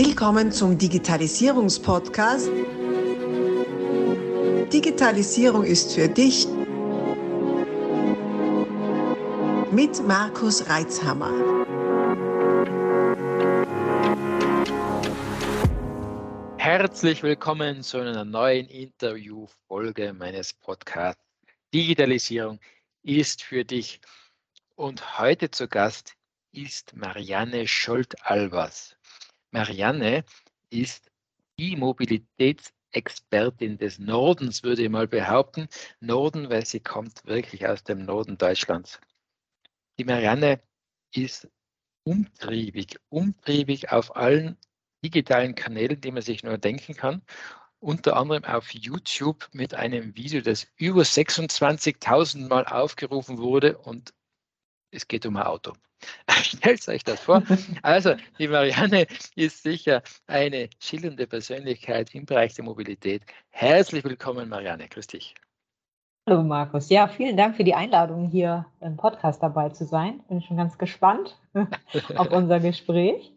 Willkommen zum Digitalisierungspodcast. Digitalisierung ist für dich mit Markus Reitzhammer. Herzlich willkommen zu einer neuen Interviewfolge meines Podcasts. Digitalisierung ist für dich. Und heute zu Gast ist Marianne Scholt-Albers. Marianne ist die Mobilitätsexpertin des Nordens, würde ich mal behaupten. Norden, weil sie kommt wirklich aus dem Norden Deutschlands. Die Marianne ist umtriebig, umtriebig auf allen digitalen Kanälen, die man sich nur denken kann. Unter anderem auf YouTube mit einem Video, das über 26.000 Mal aufgerufen wurde und es geht um ein Auto. Stellt euch das vor. Also, die Marianne ist sicher eine schillernde Persönlichkeit im Bereich der Mobilität. Herzlich willkommen, Marianne. Grüß dich. Hallo, Markus. Ja, vielen Dank für die Einladung, hier im Podcast dabei zu sein. Bin schon ganz gespannt auf unser Gespräch.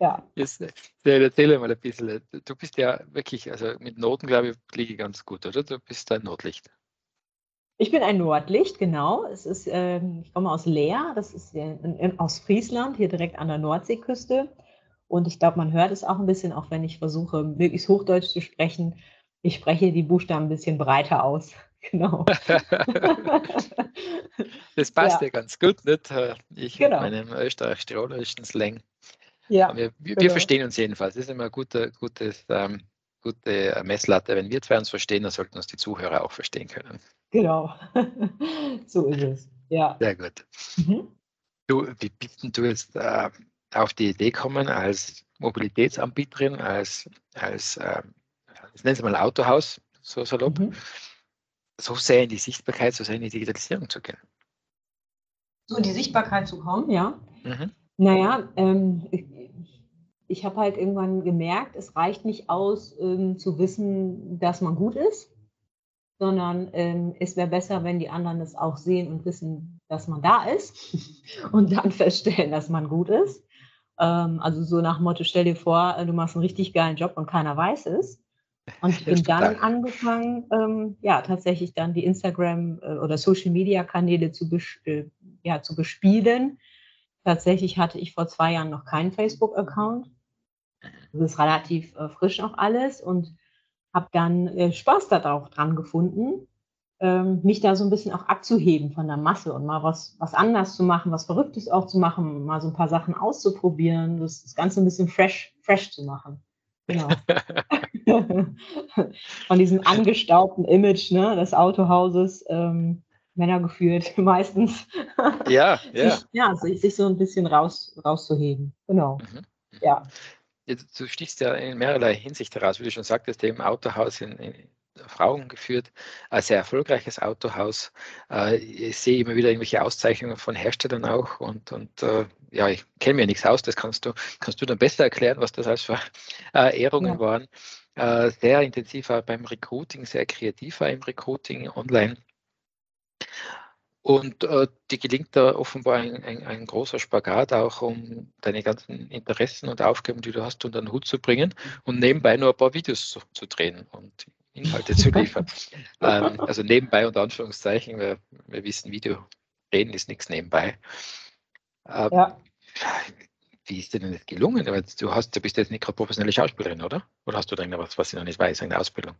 Ja. Jetzt, erzähle mal ein bisschen. Du bist ja wirklich, also mit Noten, glaube ich, liege ich ganz gut, oder? Du bist ein Notlicht. Ich bin ein Nordlicht, genau. Es ist, ähm, ich komme aus Leer, das ist in, in, aus Friesland, hier direkt an der Nordseeküste. Und ich glaube, man hört es auch ein bisschen, auch wenn ich versuche, möglichst Hochdeutsch zu sprechen. Ich spreche die Buchstaben ein bisschen breiter aus. Genau. das passt ja. ja, ganz gut, nicht? Ich genau. mit meinem österreichisch-tirolischen Slang. Ja, wir, wir, genau. verstehen uns jedenfalls. Das ist immer ein guter, gutes ähm, gute Messlatte. Wenn wir zwei uns verstehen, dann sollten uns die Zuhörer auch verstehen können. Genau, so ist es. Ja. Sehr gut. Mhm. Du, wie bist du jetzt äh, auf die Idee gekommen, als Mobilitätsanbieterin, als, als äh, ich nenne es mal Autohaus, so salopp, mhm. so sehr in die Sichtbarkeit, so sehr in die Digitalisierung zu gehen? So in die Sichtbarkeit zu kommen, ja. Mhm. Naja, ähm, ich habe halt irgendwann gemerkt, es reicht nicht aus, ähm, zu wissen, dass man gut ist, sondern ähm, es wäre besser, wenn die anderen es auch sehen und wissen, dass man da ist und dann feststellen, dass man gut ist. Ähm, also so nach dem Motto, stell dir vor, äh, du machst einen richtig geilen Job und keiner weiß es. Und ich bin dann angefangen, ähm, ja, tatsächlich dann die Instagram- äh, oder Social-Media-Kanäle zu, äh, ja, zu bespielen. Tatsächlich hatte ich vor zwei Jahren noch keinen Facebook-Account das ist relativ äh, frisch noch alles und habe dann äh, Spaß darauf dran gefunden, ähm, mich da so ein bisschen auch abzuheben von der Masse und mal was, was anders zu machen, was Verrücktes auch zu machen, mal so ein paar Sachen auszuprobieren, das, das Ganze ein bisschen fresh, fresh zu machen. Genau. von diesem angestaubten Image ne, des Autohauses. Ähm, Männer geführt meistens. Ja, ja. Sich, ja, sich, sich, so ein bisschen raus, rauszuheben. Genau. Mhm. Ja du stichst ja in mehrerlei Hinsicht heraus, wie du schon sagtest, eben Autohaus in, in Frauen geführt, ein sehr erfolgreiches Autohaus. Äh, ich sehe immer wieder irgendwelche Auszeichnungen von Herstellern auch und, und äh, ja, ich kenne mir nichts aus, das kannst du, kannst du dann besser erklären, was das alles für äh, Ehrungen ja. waren. Sehr intensiv beim Recruiting, sehr kreativ im Recruiting online. Und äh, die gelingt da offenbar ein, ein, ein, großer Spagat auch, um deine ganzen Interessen und Aufgaben, die du hast, unter den Hut zu bringen und nebenbei nur ein paar Videos zu, zu drehen und Inhalte zu liefern. ähm, also nebenbei unter Anführungszeichen, wir, wir wissen, Video drehen ist nichts nebenbei. Ähm, ja. Wie ist dir denn das gelungen? Du, hast, du bist jetzt nicht gerade professionelle Schauspielerin, oder? Oder hast du da irgendwas, was ich noch nicht weiß, eine Ausbildung?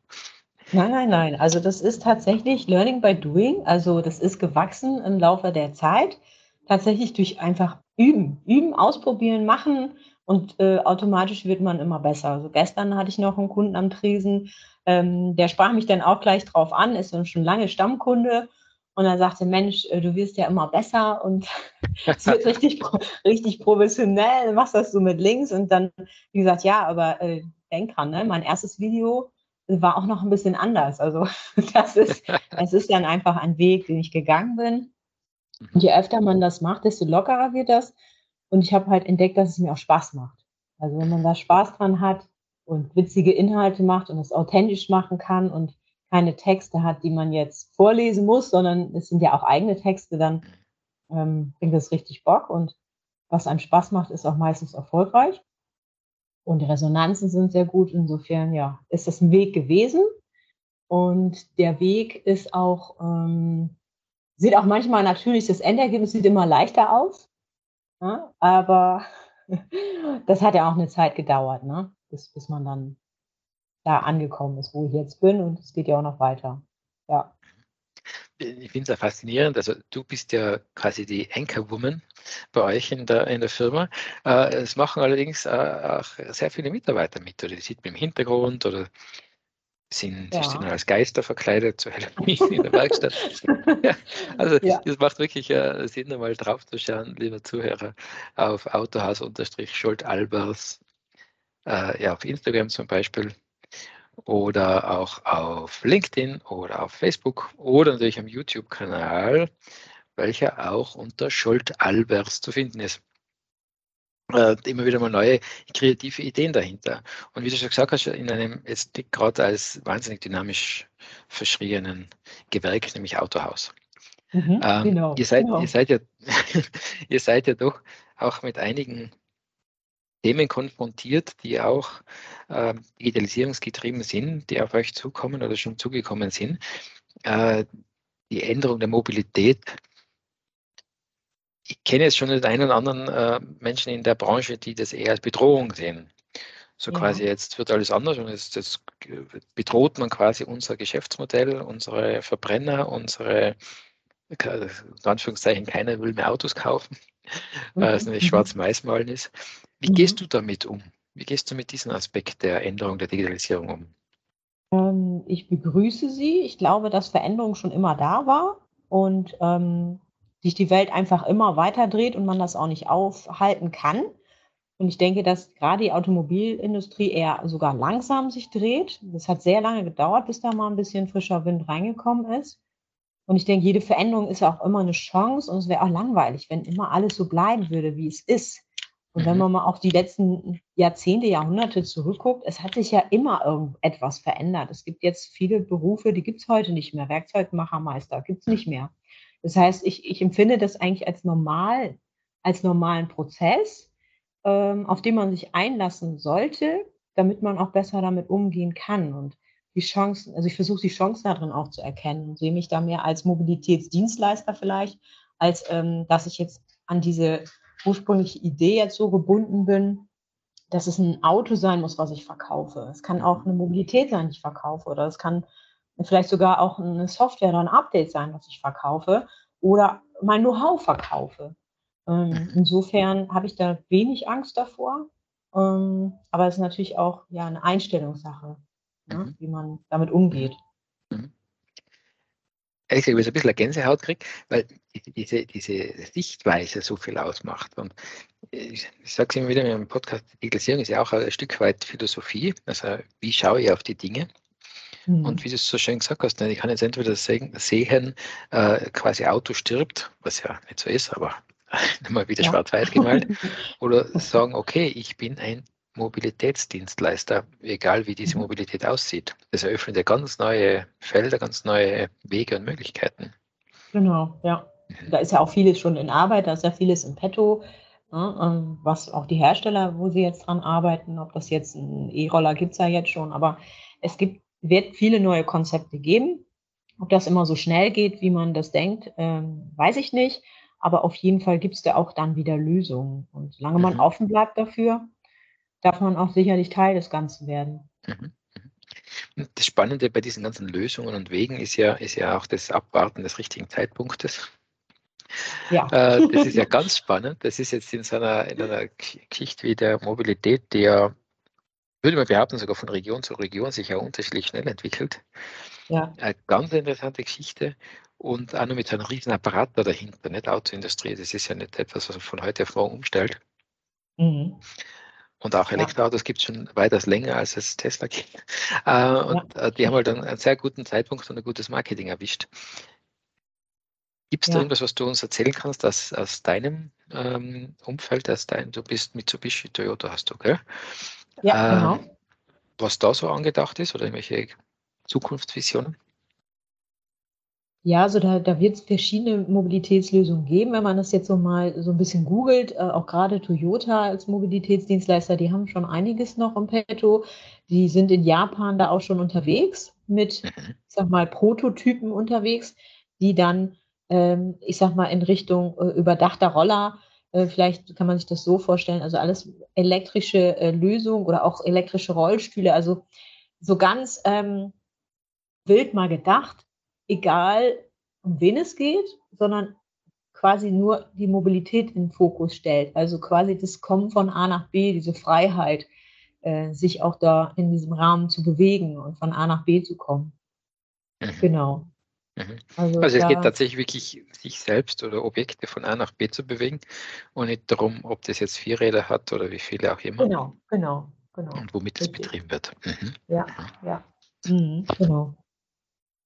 Nein, nein, nein. Also das ist tatsächlich Learning by Doing. Also das ist gewachsen im Laufe der Zeit. Tatsächlich durch einfach üben, üben, ausprobieren, machen und äh, automatisch wird man immer besser. Also gestern hatte ich noch einen Kunden am Tresen, ähm, der sprach mich dann auch gleich drauf an, ist schon lange Stammkunde und er sagte, Mensch, äh, du wirst ja immer besser und es wird richtig, richtig professionell, machst das so mit links und dann, wie gesagt, ja, aber äh, denk dran, ne? mein erstes Video war auch noch ein bisschen anders. Also das ist, es ist dann einfach ein Weg, den ich gegangen bin. Und je öfter man das macht, desto lockerer wird das. Und ich habe halt entdeckt, dass es mir auch Spaß macht. Also wenn man da Spaß dran hat und witzige Inhalte macht und es authentisch machen kann und keine Texte hat, die man jetzt vorlesen muss, sondern es sind ja auch eigene Texte, dann ähm, bringt das richtig Bock. Und was einem Spaß macht, ist auch meistens erfolgreich. Und die Resonanzen sind sehr gut. Insofern, ja, ist das ein Weg gewesen. Und der Weg ist auch, ähm, sieht auch manchmal natürlich, das Endergebnis sieht immer leichter aus. Ja, aber das hat ja auch eine Zeit gedauert, ne? bis, bis man dann da angekommen ist, wo ich jetzt bin. Und es geht ja auch noch weiter. Ja. Ich finde es ja faszinierend. Also du bist ja quasi die Anchor-Woman bei euch in der, in der Firma. Äh, es machen allerdings äh, auch sehr viele Mitarbeiter mit, oder die sieht man im Hintergrund oder sind, ja. sind als Geister verkleidet zu Halloween in der Werkstatt. ja, also ja. das macht wirklich äh, Sinn, einmal drauf zu schauen, lieber Zuhörer, auf Autohaus-Scholt-Albers, äh, ja, auf Instagram zum Beispiel oder auch auf LinkedIn oder auf Facebook oder natürlich am YouTube-Kanal, welcher auch unter Scholt Albers zu finden ist. Äh, immer wieder mal neue kreative Ideen dahinter. Und wie du schon gesagt hast, in einem jetzt gerade als wahnsinnig dynamisch verschriebenen Gewerk, nämlich Autohaus. Mhm, ähm, genau, ihr, seid, genau. ihr, seid ja, ihr seid ja doch auch mit einigen Themen konfrontiert, die auch äh, digitalisierungsgetrieben sind, die auf euch zukommen oder schon zugekommen sind. Äh, die Änderung der Mobilität. Ich kenne jetzt schon den einen oder anderen äh, Menschen in der Branche, die das eher als Bedrohung sehen. So ja. quasi, jetzt wird alles anders und jetzt, jetzt, bedroht man quasi unser Geschäftsmodell, unsere Verbrenner, unsere, in Anführungszeichen, keiner will mehr Autos kaufen, weil es nämlich mhm. schwarz-weiß malen ist. Wie mhm. gehst du damit um? Wie gehst du mit diesem Aspekt der Änderung der Digitalisierung um? Ähm, ich begrüße sie. Ich glaube, dass Veränderung schon immer da war und ähm, sich die Welt einfach immer weiter dreht und man das auch nicht aufhalten kann. Und ich denke, dass gerade die Automobilindustrie eher sogar langsam sich dreht. Das hat sehr lange gedauert, bis da mal ein bisschen frischer Wind reingekommen ist. Und ich denke, jede Veränderung ist ja auch immer eine Chance und es wäre auch langweilig, wenn immer alles so bleiben würde, wie es ist. Und wenn mhm. man mal auf die letzten Jahrzehnte, Jahrhunderte zurückguckt, es hat sich ja immer irgendetwas verändert. Es gibt jetzt viele Berufe, die gibt es heute nicht mehr. Werkzeugmachermeister gibt es nicht mehr. Das heißt, ich, ich empfinde das eigentlich als normal, als normalen Prozess, ähm, auf den man sich einlassen sollte, damit man auch besser damit umgehen kann. Und die Chancen, also ich versuche die Chancen darin auch zu erkennen und sehe mich da mehr als Mobilitätsdienstleister vielleicht, als ähm, dass ich jetzt an diese ursprüngliche Idee jetzt so gebunden bin, dass es ein Auto sein muss, was ich verkaufe. Es kann auch eine Mobilität sein, die ich verkaufe. Oder es kann vielleicht sogar auch eine Software oder ein Update sein, was ich verkaufe. Oder mein Know-how verkaufe. Ähm, insofern habe ich da wenig Angst davor. Ähm, aber es ist natürlich auch ja, eine Einstellungssache, ne, mhm. wie man damit umgeht. Mhm ehrlich gesagt, ich ein bisschen Gänsehaut kriege, weil diese, diese Sichtweise so viel ausmacht. Und ich, ich sage es immer wieder in meinem Podcast, Digitalisierung ist ja auch ein Stück weit Philosophie. Also wie schaue ich auf die Dinge? Mhm. Und wie du es so schön gesagt hast, ne, ich kann jetzt entweder sehen, sehen äh, quasi Auto stirbt, was ja nicht so ist, aber mal wieder ja. schwarz-weiß gemalt, oder sagen, okay, ich bin ein Mobilitätsdienstleister, egal wie diese mhm. Mobilität aussieht. Das eröffnet ja ganz neue Felder, ganz neue Wege und Möglichkeiten. Genau, ja. Mhm. Da ist ja auch vieles schon in Arbeit, da ist ja vieles im Petto, ne, ähm, was auch die Hersteller, wo sie jetzt dran arbeiten, ob das jetzt ein E-Roller gibt es ja jetzt schon, aber es gibt, wird viele neue Konzepte geben. Ob das immer so schnell geht, wie man das denkt, ähm, weiß ich nicht. Aber auf jeden Fall gibt es da auch dann wieder Lösungen. Und solange man mhm. offen bleibt dafür, darf man auch sicherlich Teil des Ganzen werden. Mhm, mhm. Das Spannende bei diesen ganzen Lösungen und Wegen ist ja, ist ja auch das Abwarten des richtigen Zeitpunktes. Ja. Äh, das ist ja ganz spannend. Das ist jetzt in so einer, in einer Geschichte wie der Mobilität, die ja, würde man behaupten, sogar von Region zu Region sich ja unterschiedlich schnell entwickelt. Ja. Eine ganz interessante Geschichte und auch noch mit so einem riesen Apparat da dahinter, nicht Autoindustrie. Das ist ja nicht etwas, was man von heute auf morgen umstellt. Mhm. Und auch Elektroautos ja. gibt es schon weitaus länger, als es Tesla gibt. Äh, und ja. Äh, die haben halt einen, einen, sehr guten Zeitpunkt und ein gutes Marketing erwischt. Gibt es ja. da irgendwas, was du uns erzählen kannst aus, aus deinem ähm, Umfeld? Aus dein, du bist Mitsubishi Toyota, hast du, gell? Ja, ähm, genau. Was da so angedacht ist oder irgendwelche Zukunftsvisionen? Ja, also da, da wird es verschiedene Mobilitätslösungen geben, wenn man das jetzt so mal so ein bisschen googelt. Äh, auch gerade Toyota als Mobilitätsdienstleister, die haben schon einiges noch im Petto. Die sind in Japan da auch schon unterwegs mit, mhm. ich sag mal, Prototypen unterwegs, die dann, ähm, ich sag mal, in Richtung äh, überdachter Roller, äh, vielleicht kann man sich das so vorstellen, also alles elektrische äh, Lösungen oder auch elektrische Rollstühle, also so ganz ähm, wild mal gedacht, egal um wen es geht, sondern quasi nur die Mobilität in den Fokus stellt. Also quasi das Kommen von A nach B, diese Freiheit, äh, sich auch da in diesem Rahmen zu bewegen und von A nach B zu kommen. Mhm. Genau. Mhm. Also, also, es geht tatsächlich wirklich, sich selbst oder Objekte von A nach B zu bewegen und nicht darum, ob das jetzt vier Räder hat oder wie viele auch immer. Genau, genau, genau. Und womit es betrieben wird. Mhm. Ja, mhm. ja. Mhm, genau.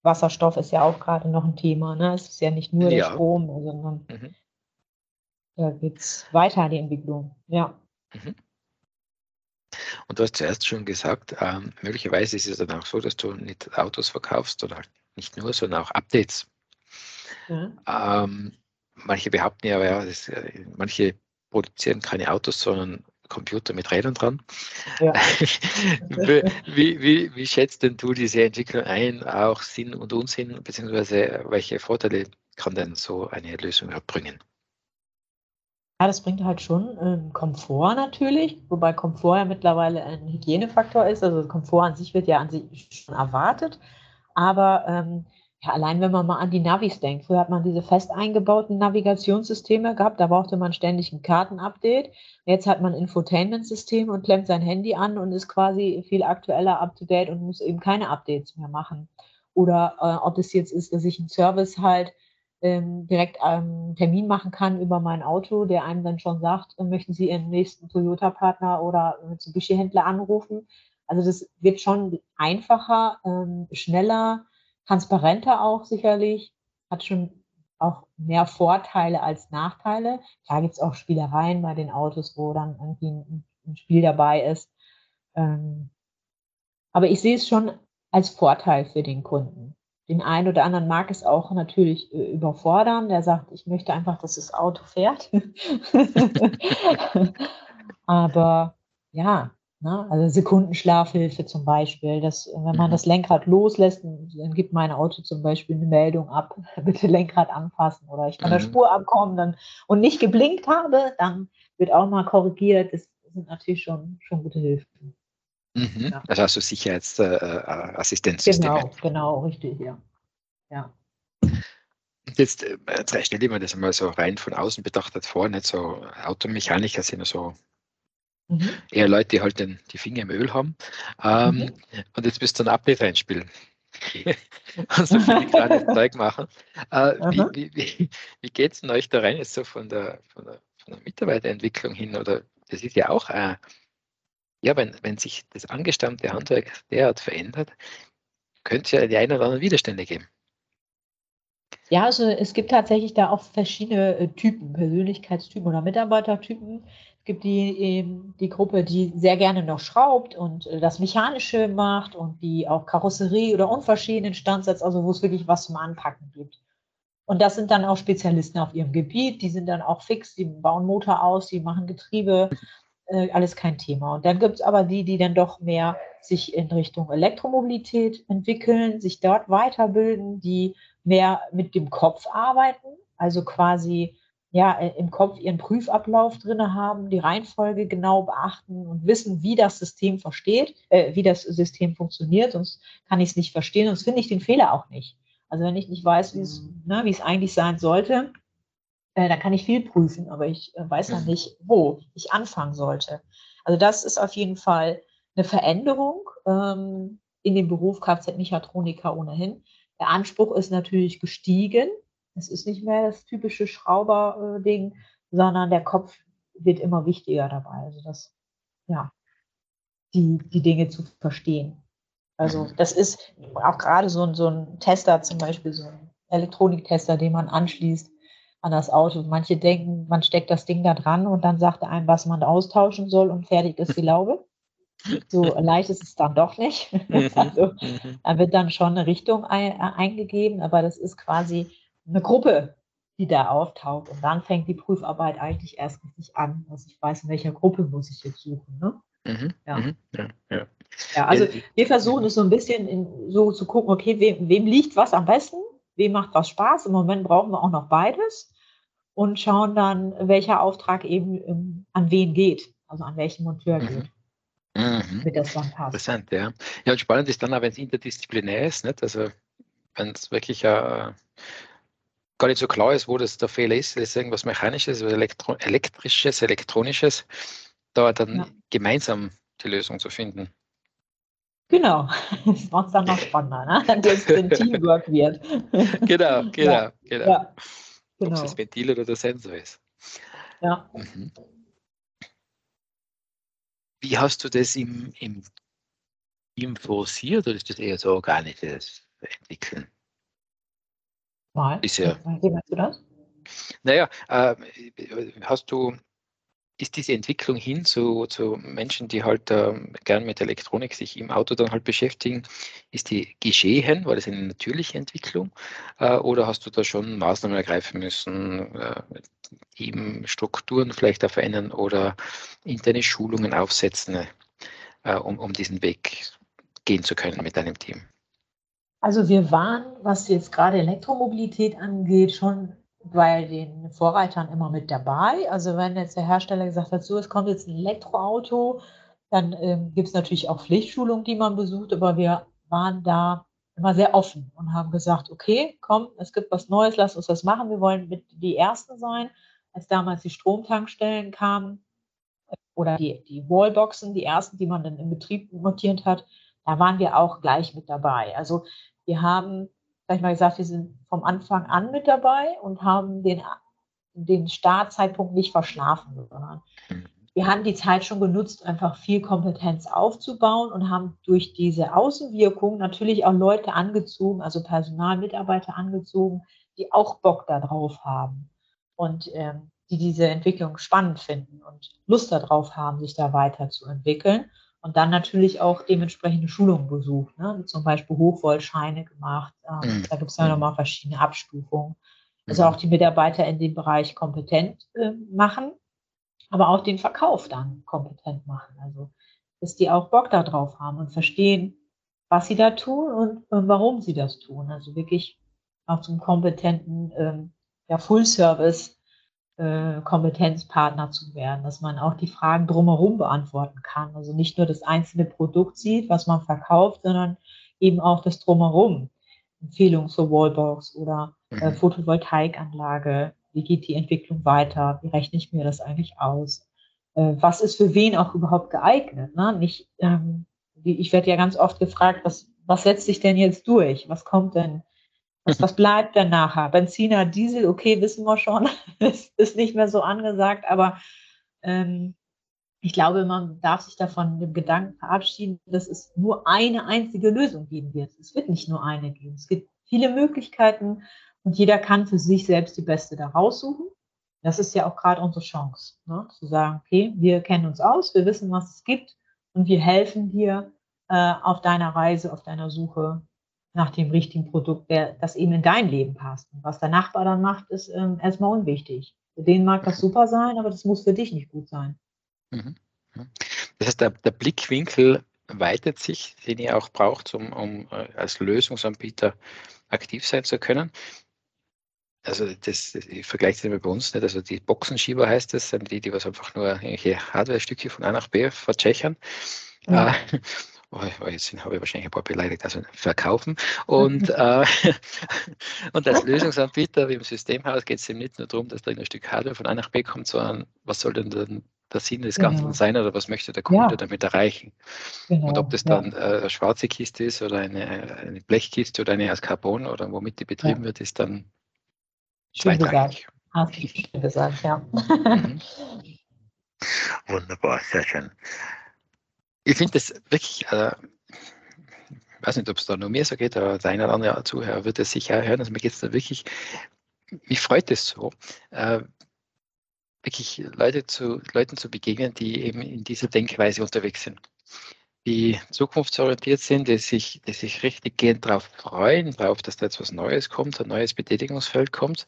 Wasserstoff ist ja auch gerade noch ein Thema. Ne? Es ist ja nicht nur ja. der Strom, sondern mhm. da geht es weiter, die Entwicklung. Ja. Mhm. Und du hast zuerst schon gesagt, ähm, möglicherweise ist es dann auch so, dass du nicht Autos verkaufst oder halt nicht nur, sondern auch Updates. Mhm. Ähm, manche behaupten ja, ja das, äh, manche produzieren keine Autos, sondern Computer mit Rädern dran. Ja. wie, wie, wie, schätzt denn du diese Entwicklung ein, auch Sinn und Unsinn, beziehungsweise welche Vorteile kann denn so eine Lösung bringen? Ja, das bringt halt schon ähm, Komfort natürlich, wobei Komfort ja mittlerweile ein Hygienefaktor ist. Also Komfort an sich wird ja an sich schon erwartet. Aber ähm, ja, allein wenn man mal an die Navis denkt, früher hat man diese fest eingebauten Navigationssysteme gehabt, da brauchte man ständig ein Kartenupdate. Jetzt hat man Infotainment-System und klemmt sein Handy an und ist quasi viel aktueller up-to-date und muss eben keine Updates mehr machen. Oder äh, ob es jetzt ist, dass ich einen Service halt ähm, direkt einen Termin machen kann über mein Auto, der einem dann schon sagt, äh, möchten Sie Ihren nächsten Toyota-Partner oder Mitsubishi-Händler anrufen. Also das wird schon einfacher, ähm, schneller, transparenter auch sicherlich, hat schon auch mehr Vorteile als Nachteile. Klar gibt es auch Spielereien bei den Autos, wo dann irgendwie ein, ein Spiel dabei ist. Ähm, aber ich sehe es schon als Vorteil für den Kunden. Den einen oder anderen mag es auch natürlich äh, überfordern, der sagt, ich möchte einfach, dass das Auto fährt. aber ja, Ne? Also Sekundenschlafhilfe zum Beispiel, dass wenn man mhm. das Lenkrad loslässt, dann gibt mein Auto zum Beispiel eine Meldung ab, bitte Lenkrad anpassen oder ich von mhm. der Spur abkommen dann, und nicht geblinkt habe, dann wird auch mal korrigiert. Das sind natürlich schon, schon gute Hilfen. Mhm. Ja. Das hast du Sicherheitsassistenzsysteme. Äh, genau, genau, richtig, ja. ja. Jetzt, äh, jetzt stell dir mal das mal so rein von außen betrachtet vor, nicht so Automechaniker sind so Mhm. Eher Leute, die halt den, die Finger im Öl haben. Ähm, mhm. Und jetzt bist du ein Update reinspielen. und so viele kleine Zeug machen. Äh, wie wie, wie, wie geht es denn euch da rein jetzt so von der, von der, von der Mitarbeiterentwicklung hin? Oder das ist ja auch, äh, ja, wenn, wenn sich das angestammte Handwerk derart verändert, könnte es ja die ein oder anderen Widerstände geben. Ja, also es gibt tatsächlich da auch verschiedene äh, Typen, Persönlichkeitstypen oder Mitarbeitertypen. Gibt die, eben die Gruppe, die sehr gerne noch schraubt und äh, das Mechanische macht und die auch Karosserie oder unverschiedenen Standsatz, also wo es wirklich was zum Anpacken gibt. Und das sind dann auch Spezialisten auf ihrem Gebiet, die sind dann auch fix, die bauen Motor aus, die machen Getriebe, äh, alles kein Thema. Und dann gibt es aber die, die dann doch mehr sich in Richtung Elektromobilität entwickeln, sich dort weiterbilden, die mehr mit dem Kopf arbeiten, also quasi ja, äh, im Kopf ihren Prüfablauf drin haben, die Reihenfolge genau beachten und wissen, wie das System versteht, äh, wie das System funktioniert, sonst kann ich es nicht verstehen, sonst finde ich den Fehler auch nicht. Also wenn ich nicht weiß, wie es, mhm. ne, eigentlich sein sollte, äh, dann kann ich viel prüfen, aber ich äh, weiß dann nicht, wo ich anfangen sollte. Also das ist auf jeden Fall eine Veränderung ähm, in dem Beruf Kfz-Mechatroniker ohnehin. Der Anspruch ist natürlich gestiegen, es ist nicht mehr das typische Schrauber-Ding, sondern der Kopf wird immer wichtiger dabei. Also das, ja, die, die Dinge zu verstehen. Also mhm. das ist auch gerade so ein, so ein Tester, zum Beispiel so ein Elektroniktester, den man anschließt an das Auto. Manche denken, man steckt das Ding da dran und dann sagt er einem, was man austauschen soll und fertig ist die Laube. So leicht ist es dann doch nicht. Mhm. also, mhm. da wird dann schon eine Richtung ein, äh, eingegeben, aber das ist quasi eine Gruppe, die da auftaucht. Und dann fängt die Prüfarbeit eigentlich erst richtig an, dass ich weiß, in welcher Gruppe muss ich jetzt suchen. Ne? Mhm. Ja. Mhm. Ja, ja. ja, also wir versuchen es so ein bisschen in, so zu gucken, okay, wem, wem liegt was am besten, wem macht was Spaß. Im Moment brauchen wir auch noch beides und schauen dann, welcher Auftrag eben um, ähm, an wen geht, also an welchen Monteur mhm. geht. Mhm. Mit das dann passt. Interessant, ja. Ja, und spannend ist dann auch, wenn es interdisziplinär ist, nicht? also wenn es wirklich äh, gar nicht so klar ist, wo das der Fehler ist, ist irgendwas Mechanisches Elektro Elektrisches, Elektronisches, da dann ja. gemeinsam die Lösung zu finden. Genau, das macht es dann noch spannender, ne? dass es ein Teamwork wird. genau, genau, ja. genau. Ja. genau. Ob es das Ventil oder der Sensor ist. Ja. Mhm. Wie hast du das im, im Team forciert oder ist das eher so organisches Entwickeln? Mal. Bisher. Wie meinst du das? Naja, äh, hast du ist diese Entwicklung hin zu, zu Menschen, die halt äh, gern mit Elektronik sich im Auto dann halt beschäftigen, ist die geschehen? War das eine natürliche Entwicklung? Äh, oder hast du da schon Maßnahmen ergreifen müssen, äh, Teamstrukturen vielleicht auch verändern oder interne Schulungen aufsetzen, äh, um, um diesen Weg gehen zu können mit deinem Team? Also wir waren, was jetzt gerade Elektromobilität angeht, schon bei den Vorreitern immer mit dabei. Also wenn jetzt der Hersteller gesagt hat, so, es kommt jetzt ein Elektroauto, dann ähm, gibt es natürlich auch Pflichtschulungen, die man besucht, aber wir waren da immer sehr offen und haben gesagt, okay, komm, es gibt was Neues, lass uns das machen. Wir wollen mit die Ersten sein. Als damals die Stromtankstellen kamen oder die, die Wallboxen, die ersten, die man dann im Betrieb montiert hat, da waren wir auch gleich mit dabei. Also wir haben sag ich mal gesagt, wir sind vom Anfang an mit dabei und haben den, den Startzeitpunkt nicht verschlafen, sondern mhm. wir haben die Zeit schon genutzt, einfach viel Kompetenz aufzubauen und haben durch diese Außenwirkung natürlich auch Leute angezogen, also Personalmitarbeiter angezogen, die auch Bock darauf haben und ähm, die diese Entwicklung spannend finden und Lust darauf haben, sich da weiterzuentwickeln. Und dann natürlich auch dementsprechende Schulungen besucht, ne? zum Beispiel Hochvoltscheine gemacht. Ähm, mhm. Da gibt es ja nochmal verschiedene Abstufungen. Also mhm. auch die Mitarbeiter in dem Bereich kompetent äh, machen, aber auch den Verkauf dann kompetent machen. Also dass die auch Bock darauf haben und verstehen, was sie da tun und, und warum sie das tun. Also wirklich auch zum kompetenten ähm, ja, Full-Service äh, Kompetenzpartner zu werden, dass man auch die Fragen drumherum beantworten kann. Also nicht nur das einzelne Produkt sieht, was man verkauft, sondern eben auch das drumherum. Empfehlung zur Wallbox oder äh, mhm. Photovoltaikanlage. Wie geht die Entwicklung weiter? Wie rechne ich mir das eigentlich aus? Äh, was ist für wen auch überhaupt geeignet? Ne? Nicht, ähm, ich werde ja ganz oft gefragt, was, was setzt sich denn jetzt durch? Was kommt denn was, was bleibt denn nachher? Benziner, Diesel, okay, wissen wir schon, ist, ist nicht mehr so angesagt, aber ähm, ich glaube, man darf sich davon dem Gedanken verabschieden, dass es nur eine einzige Lösung geben wird. Es wird nicht nur eine geben. Es gibt viele Möglichkeiten und jeder kann für sich selbst die beste da raussuchen. Das ist ja auch gerade unsere Chance, ne? zu sagen, okay, wir kennen uns aus, wir wissen, was es gibt und wir helfen dir äh, auf deiner Reise, auf deiner Suche nach dem richtigen Produkt, der, das eben in dein Leben passt. Und was der Nachbar dann macht, ist ähm, erstmal unwichtig. Für den mag das super sein, aber das muss für dich nicht gut sein. Mhm. Mhm. Das heißt, der, der Blickwinkel weitet sich, den ihr auch braucht, um, um äh, als Lösungsanbieter aktiv sein zu können. Also das, ich vergleiche das immer bei uns nicht. Also die Boxenschieber heißt das, sind die, die was einfach nur irgendwelche Hardware-Stücke von A nach B vertschechern. Ja. Äh, oh, oh, jetzt habe ich wahrscheinlich ein paar beleidigt, also verkaufen. Und, äh, und als Lösungsanbieter wie im Systemhaus geht es eben nicht nur darum, dass da ein Stück Hardware von A nach B kommt, sondern was soll denn dann der Sinn des Ganzen genau. sein oder was möchte der Kunde ja. damit erreichen. Genau. Und ob das dann ja. äh, eine schwarze Kiste ist oder eine, eine, Blechkiste oder eine aus Carbon oder womit die betrieben ja. wird, ist dann Schön zweitrangig. Hast du schön gesagt, ja. Mhm. Wunderbar, sehr schön. Ich finde das wirklich, äh, ich weiß nicht, ob es da nur mir so geht, aber der eine oder andere Zuhörer wird es sicher hören. Also mir geht es da wirklich, mich freut es so, äh, wirklich Leute zu, Leuten zu begegnen, die eben in dieser Denkweise unterwegs sind. die zukunftsorientiert sind, die sich, die sich richtig gehend darauf freuen, darauf, dass da jetzt was Neues kommt, ein neues Betätigungsfeld kommt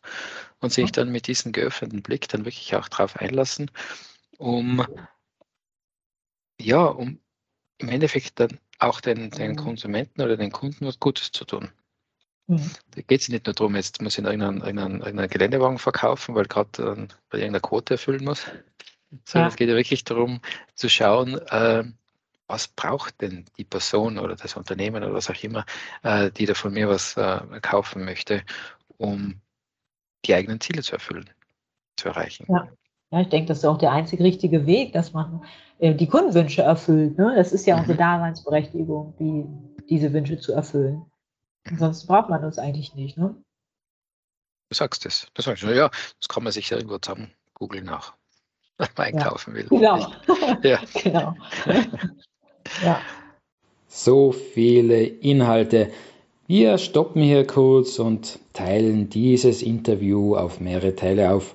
und sich dann mit diesem geöffneten Blick dann wirklich auch darauf einlassen, um ja, um im Endeffekt dann auch den, den mhm. Konsumenten oder den Kunden was Gutes zu tun. Mhm. Da geht es nicht nur darum, jetzt muss ich irgendeinen, irgendeinen, irgendeinen Geländewagen verkaufen, weil gerade äh, bei irgendeiner Quote erfüllen muss, sondern ja. es geht ja wirklich darum zu schauen, äh, was braucht denn die Person oder das Unternehmen oder was auch immer, äh, die da von mir was äh, kaufen möchte, um die eigenen Ziele zu erfüllen, zu erreichen. Ja. Ja, ich denke, das ist auch der einzig richtige Weg, dass man äh, die Kundenwünsche erfüllt. Ne? Das ist ja unsere mhm. Daseinsberechtigung, die, diese Wünsche zu erfüllen. Ansonsten braucht man uns eigentlich nicht. Ne? Du sagst es. Das sagst du. Ja, das kann man sich ja irgendwo zusammen googeln nach, wenn man einkaufen will. Genau. ja. genau. ja. So viele Inhalte. Wir stoppen hier kurz und teilen dieses Interview auf mehrere Teile auf.